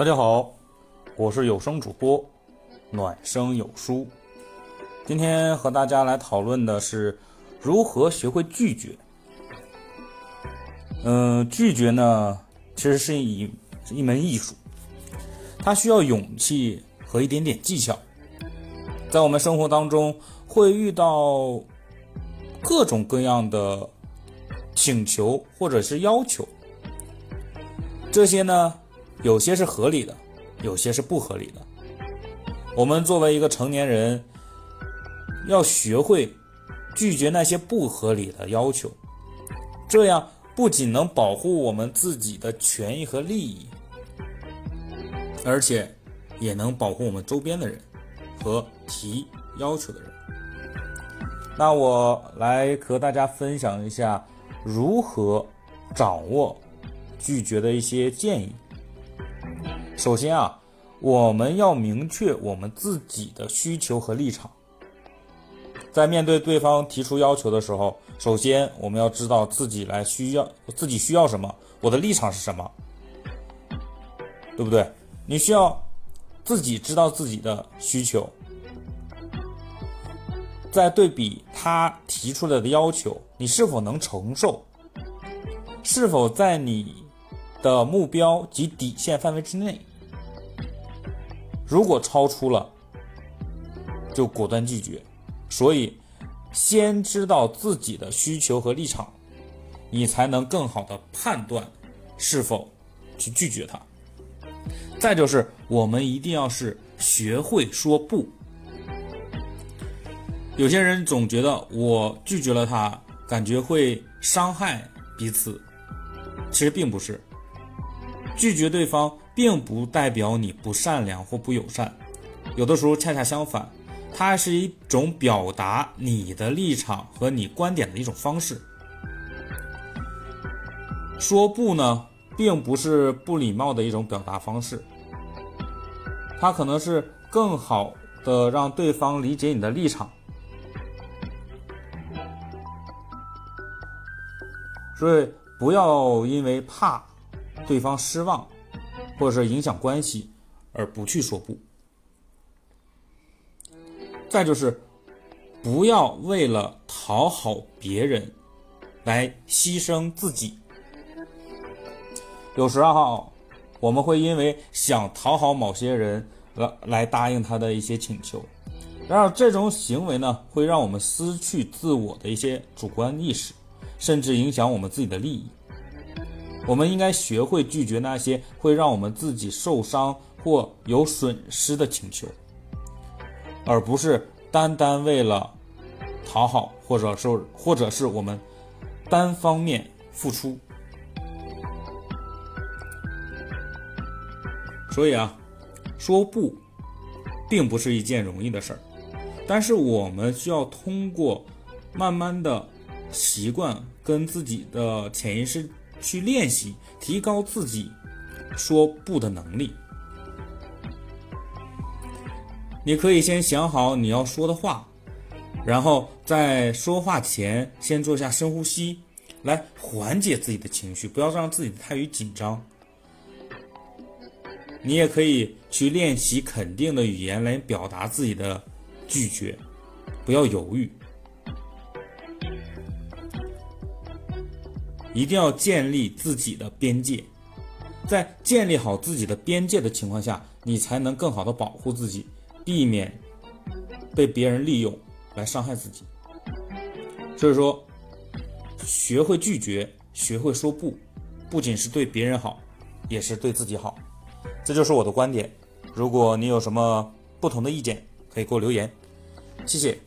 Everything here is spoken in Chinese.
大家好，我是有声主播暖声有书。今天和大家来讨论的是如何学会拒绝。嗯，拒绝呢，其实是一一门艺术，它需要勇气和一点点技巧。在我们生活当中，会遇到各种各样的请求或者是要求，这些呢。有些是合理的，有些是不合理的。我们作为一个成年人，要学会拒绝那些不合理的要求，这样不仅能保护我们自己的权益和利益，而且也能保护我们周边的人和提要求的人。那我来和大家分享一下如何掌握拒绝的一些建议。首先啊，我们要明确我们自己的需求和立场。在面对对方提出要求的时候，首先我们要知道自己来需要自己需要什么，我的立场是什么，对不对？你需要自己知道自己的需求，再对比他提出来的要求，你是否能承受？是否在你的目标及底线范围之内？如果超出了，就果断拒绝。所以，先知道自己的需求和立场，你才能更好的判断是否去拒绝他。再就是，我们一定要是学会说不。有些人总觉得我拒绝了他，感觉会伤害彼此，其实并不是。拒绝对方。并不代表你不善良或不友善，有的时候恰恰相反，它是一种表达你的立场和你观点的一种方式。说不呢，并不是不礼貌的一种表达方式，它可能是更好的让对方理解你的立场。所以不要因为怕对方失望。或者是影响关系而不去说不，再就是不要为了讨好别人来牺牲自己。有时候我们会因为想讨好某些人来来答应他的一些请求，然而这种行为呢，会让我们失去自我的一些主观意识，甚至影响我们自己的利益。我们应该学会拒绝那些会让我们自己受伤或有损失的请求，而不是单单为了讨好，或者是或者是我们单方面付出。所以啊，说不，并不是一件容易的事儿，但是我们需要通过慢慢的习惯跟自己的潜意识。去练习，提高自己说不的能力。你可以先想好你要说的话，然后在说话前先做下深呼吸，来缓解自己的情绪，不要让自己太于紧张。你也可以去练习肯定的语言来表达自己的拒绝，不要犹豫。一定要建立自己的边界，在建立好自己的边界的情况下，你才能更好的保护自己，避免被别人利用来伤害自己。所以说，学会拒绝，学会说不，不仅是对别人好，也是对自己好。这就是我的观点。如果你有什么不同的意见，可以给我留言。谢谢。